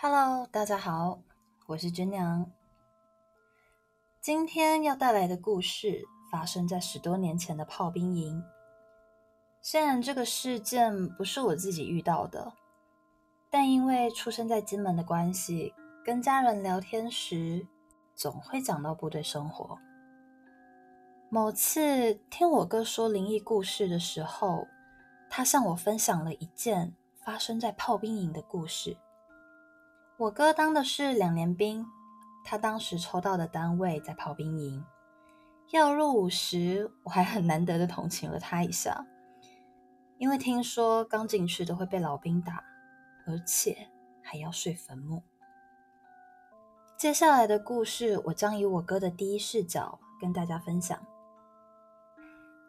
Hello，大家好，我是娟娘。今天要带来的故事发生在十多年前的炮兵营。虽然这个事件不是我自己遇到的，但因为出生在金门的关系，跟家人聊天时总会讲到部队生活。某次听我哥说灵异故事的时候，他向我分享了一件发生在炮兵营的故事。我哥当的是两年兵，他当时抽到的单位在炮兵营。要入伍时，我还很难得的同情了他一下，因为听说刚进去都会被老兵打，而且还要睡坟墓。接下来的故事，我将以我哥的第一视角跟大家分享。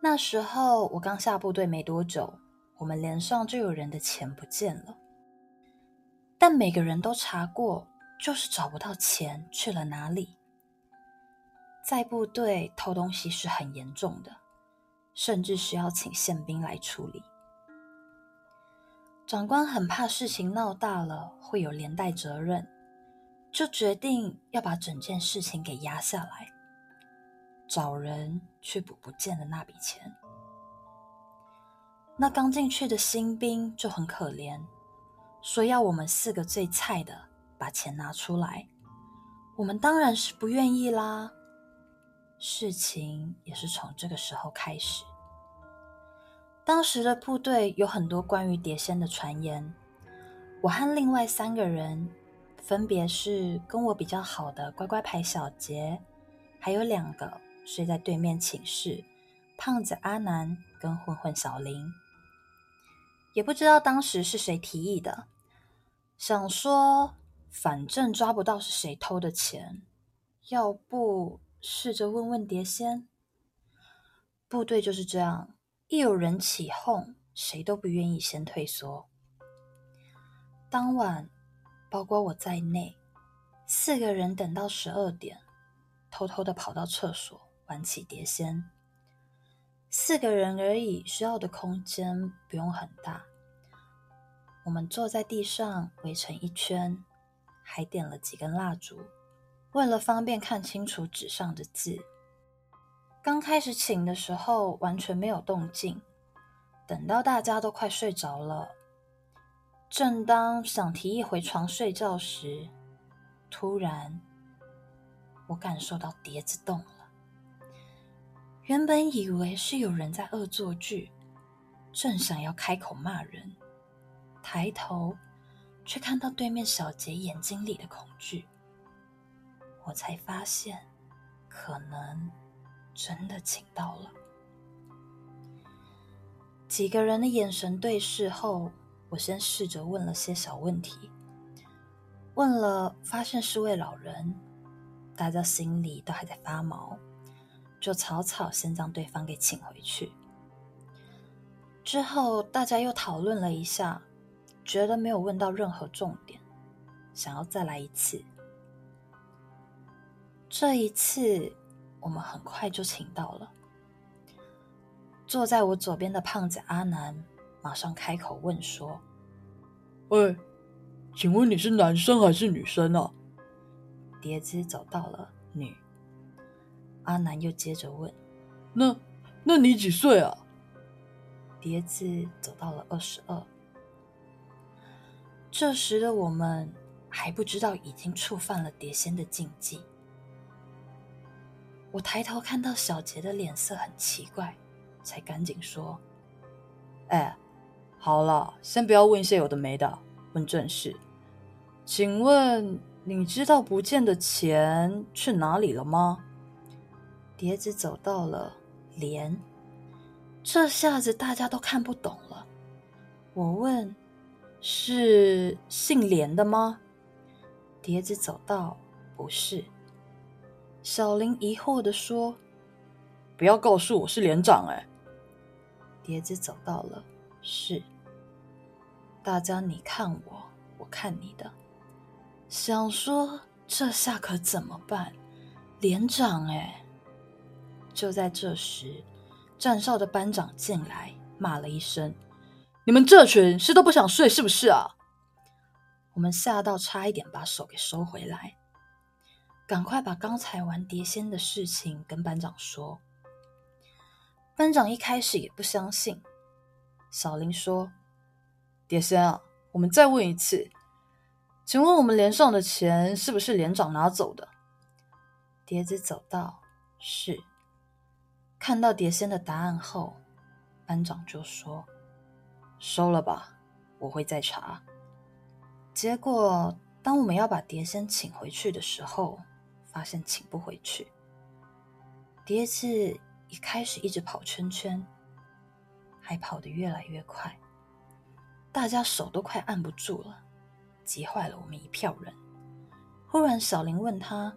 那时候我刚下部队没多久，我们连上就有人的钱不见了。但每个人都查过，就是找不到钱去了哪里。在部队偷东西是很严重的，甚至需要请宪兵来处理。长官很怕事情闹大了会有连带责任，就决定要把整件事情给压下来，找人去补不见的那笔钱。那刚进去的新兵就很可怜。说要我们四个最菜的把钱拿出来，我们当然是不愿意啦。事情也是从这个时候开始。当时的部队有很多关于碟仙的传言，我和另外三个人，分别是跟我比较好的乖乖牌小杰，还有两个睡在对面寝室胖子阿南跟混混小林。也不知道当时是谁提议的，想说反正抓不到是谁偷的钱，要不试着问问碟仙。部队就是这样，一有人起哄，谁都不愿意先退缩。当晚，包括我在内，四个人等到十二点，偷偷的跑到厕所玩起碟仙。四个人而已，需要的空间不用很大。我们坐在地上围成一圈，还点了几根蜡烛，为了方便看清楚纸上的字。刚开始请的时候完全没有动静，等到大家都快睡着了，正当想提议回床睡觉时，突然我感受到碟子动了。原本以为是有人在恶作剧，正想要开口骂人，抬头却看到对面小杰眼睛里的恐惧，我才发现可能真的请到了。几个人的眼神对视后，我先试着问了些小问题，问了发现是位老人，大家心里都还在发毛。就草草先将对方给请回去。之后大家又讨论了一下，觉得没有问到任何重点，想要再来一次。这一次我们很快就请到了。坐在我左边的胖子阿南马上开口问说：“喂，请问你是男生还是女生啊？”碟子走到了女。阿南又接着问：“那，那你几岁啊？”碟子走到了二十二。这时的我们还不知道已经触犯了碟仙的禁忌。我抬头看到小杰的脸色很奇怪，才赶紧说：“哎，好了，先不要问一些有的没的，问正事。请问你知道不见的钱去哪里了吗？”碟子走到了连，这下子大家都看不懂了。我问：“是姓连的吗？”碟子走到：“不是。”小林疑惑的说：“不要告诉我是连长哎。”碟子走到了：“是。”大家你看我，我看你的，想说这下可怎么办？连长哎。就在这时，站哨的班长进来，骂了一声：“你们这群是都不想睡是不是啊？”我们吓到差一点把手给收回来，赶快把刚才玩碟仙的事情跟班长说。班长一开始也不相信。小林说：“碟仙啊，我们再问一次，请问我们连上的钱是不是连长拿走的？”碟子走到是，看到碟仙的答案后，班长就说：“收了吧，我会再查。”结果，当我们要把碟仙请回去的时候，发现请不回去。碟子一开始一直跑圈圈，还跑得越来越快，大家手都快按不住了，急坏了我们一票人。忽然，小林问他：“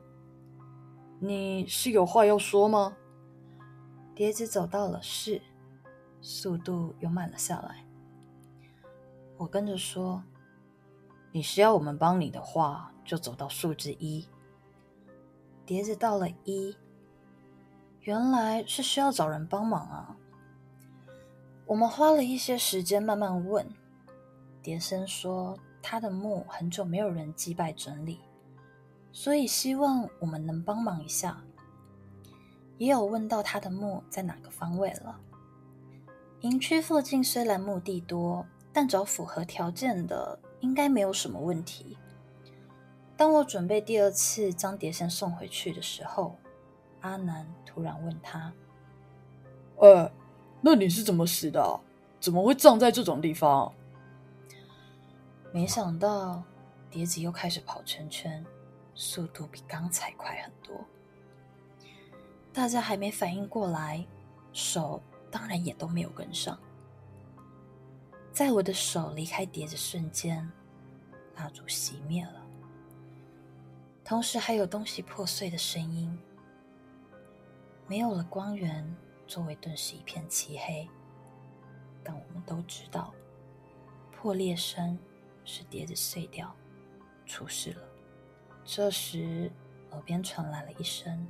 你是有话要说吗？”碟子走到了是，速度又慢了下来。我跟着说。你需要我们帮你的话，就走到数字一。碟子到了一，原来是需要找人帮忙啊。我们花了一些时间慢慢问。碟生说他的墓很久没有人祭拜整理，所以希望我们能帮忙一下。也有问到他的墓在哪个方位了。营区附近虽然墓地多，但找符合条件的。应该没有什么问题。当我准备第二次将碟仙送回去的时候，阿南突然问他：“呃，那你是怎么死的？怎么会葬在这种地方？”没想到碟子又开始跑圈圈，速度比刚才快很多。大家还没反应过来，手当然也都没有跟上。在我的手离开碟子瞬间，蜡烛熄灭了，同时还有东西破碎的声音。没有了光源，周围顿时一片漆黑。但我们都知道，破裂声是碟子碎掉，出事了。这时，耳边传来了一声：“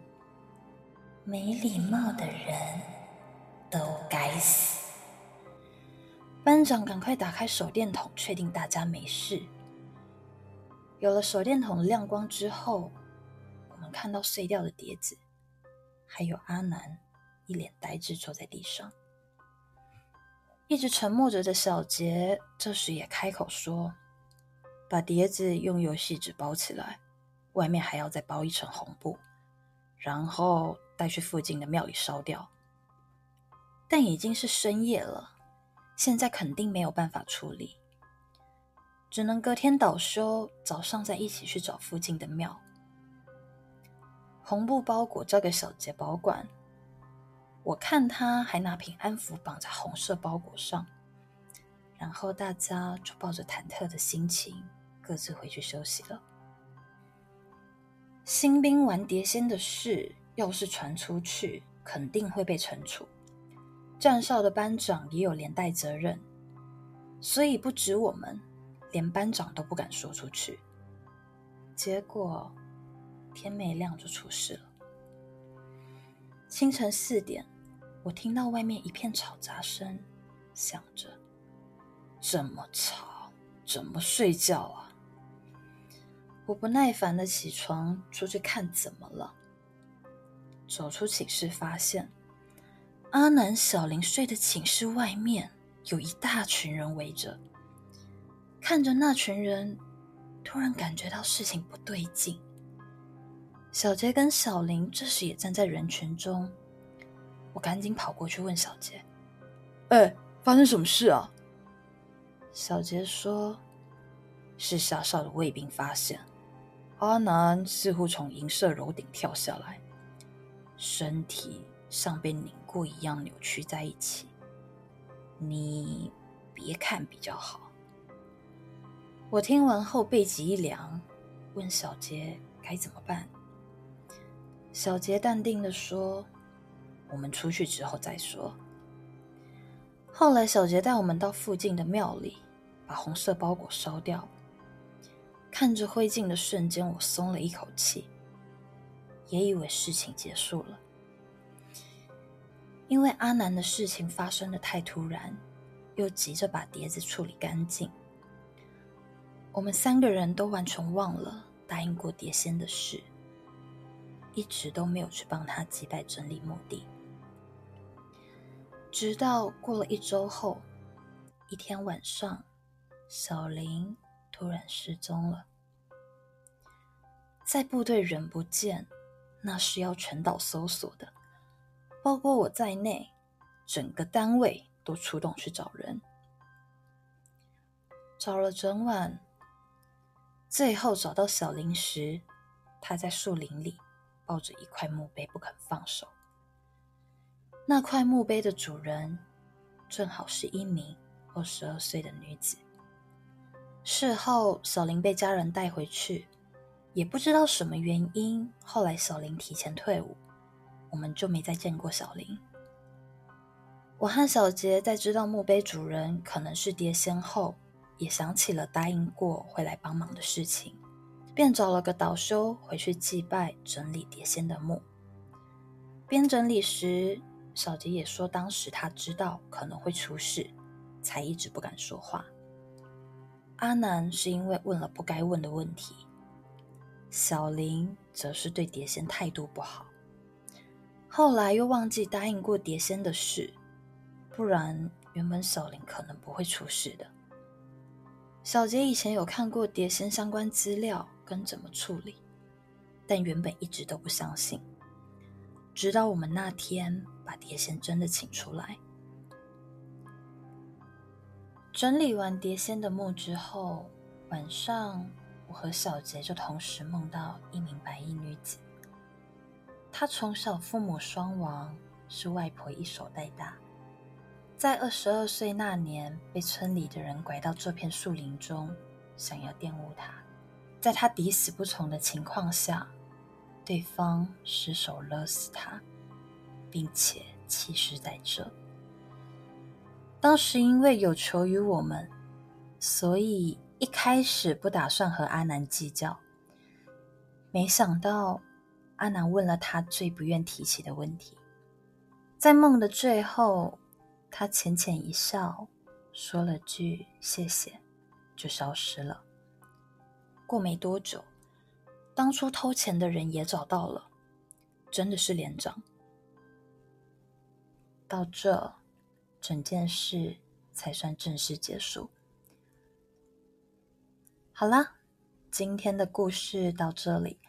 没礼貌的人都该死。”班长，赶快打开手电筒，确定大家没事。有了手电筒亮光之后，我们看到碎掉的碟子，还有阿南一脸呆滞坐在地上。一直沉默着的小杰，这时也开口说：“把碟子用游戏纸包起来，外面还要再包一层红布，然后带去附近的庙里烧掉。”但已经是深夜了。现在肯定没有办法处理，只能隔天倒休，早上再一起去找附近的庙。红布包裹交给小杰保管，我看他还拿平安符绑在红色包裹上，然后大家就抱着忐忑的心情各自回去休息了。新兵玩碟仙的事，要是传出去，肯定会被惩处。站哨的班长也有连带责任，所以不止我们，连班长都不敢说出去。结果天没亮就出事了。清晨四点，我听到外面一片吵杂声，想着这么吵，怎么睡觉啊？我不耐烦的起床出去看怎么了。走出寝室，发现。阿南、小林睡的寝室外面有一大群人围着，看着那群人，突然感觉到事情不对劲。小杰跟小林这时也站在人群中，我赶紧跑过去问小杰：“哎，发生什么事啊？”小杰说：“是下哨的卫兵发现，阿南似乎从银色楼顶跳下来，身体。”像被拧过一样扭曲在一起，你别看比较好。我听完后背脊一凉，问小杰该怎么办。小杰淡定的说：“我们出去之后再说。”后来小杰带我们到附近的庙里，把红色包裹烧掉。看着灰烬的瞬间，我松了一口气，也以为事情结束了。因为阿南的事情发生的太突然，又急着把碟子处理干净，我们三个人都完全忘了答应过碟仙的事，一直都没有去帮他击败真理墓地。直到过了一周后，一天晚上，小林突然失踪了，在部队人不见，那是要全岛搜索的，包括我在内，整个单位都出动去找人，找了整晚，最后找到小林时，他在树林里抱着一块墓碑不肯放手。那块墓碑的主人，正好是一名二十二岁的女子。事后，小林被家人带回去，也不知道什么原因，后来小林提前退伍，我们就没再见过小林。我和小杰在知道墓碑主人可能是碟仙后，也想起了答应过会来帮忙的事情，便找了个导修回去祭拜，整理碟仙的墓。边整理时，小杰也说，当时他知道可能会出事，才一直不敢说话。阿南是因为问了不该问的问题，小林则是对碟仙态度不好。后来又忘记答应过碟仙的事，不然原本小林可能不会出事的。小杰以前有看过碟仙相关资料跟怎么处理，但原本一直都不相信。直到我们那天把碟仙真的请出来，整理完碟仙的墓之后，晚上我和小杰就同时梦到一名白衣女子。她从小父母双亡，是外婆一手带大，在二十二岁那年被村里的人拐到这片树林中，想要玷污她，在她抵死不从的情况下。对方失手勒死他，并且弃尸在这。当时因为有求于我们，所以一开始不打算和阿南计较。没想到阿南问了他最不愿提起的问题，在梦的最后，他浅浅一笑，说了句谢谢，就消失了。过没多久。当初偷钱的人也找到了，真的是连长。到这，整件事才算正式结束。好啦，今天的故事到这里。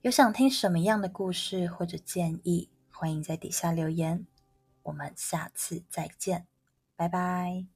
有想听什么样的故事或者建议，欢迎在底下留言。我们下次再见，拜拜。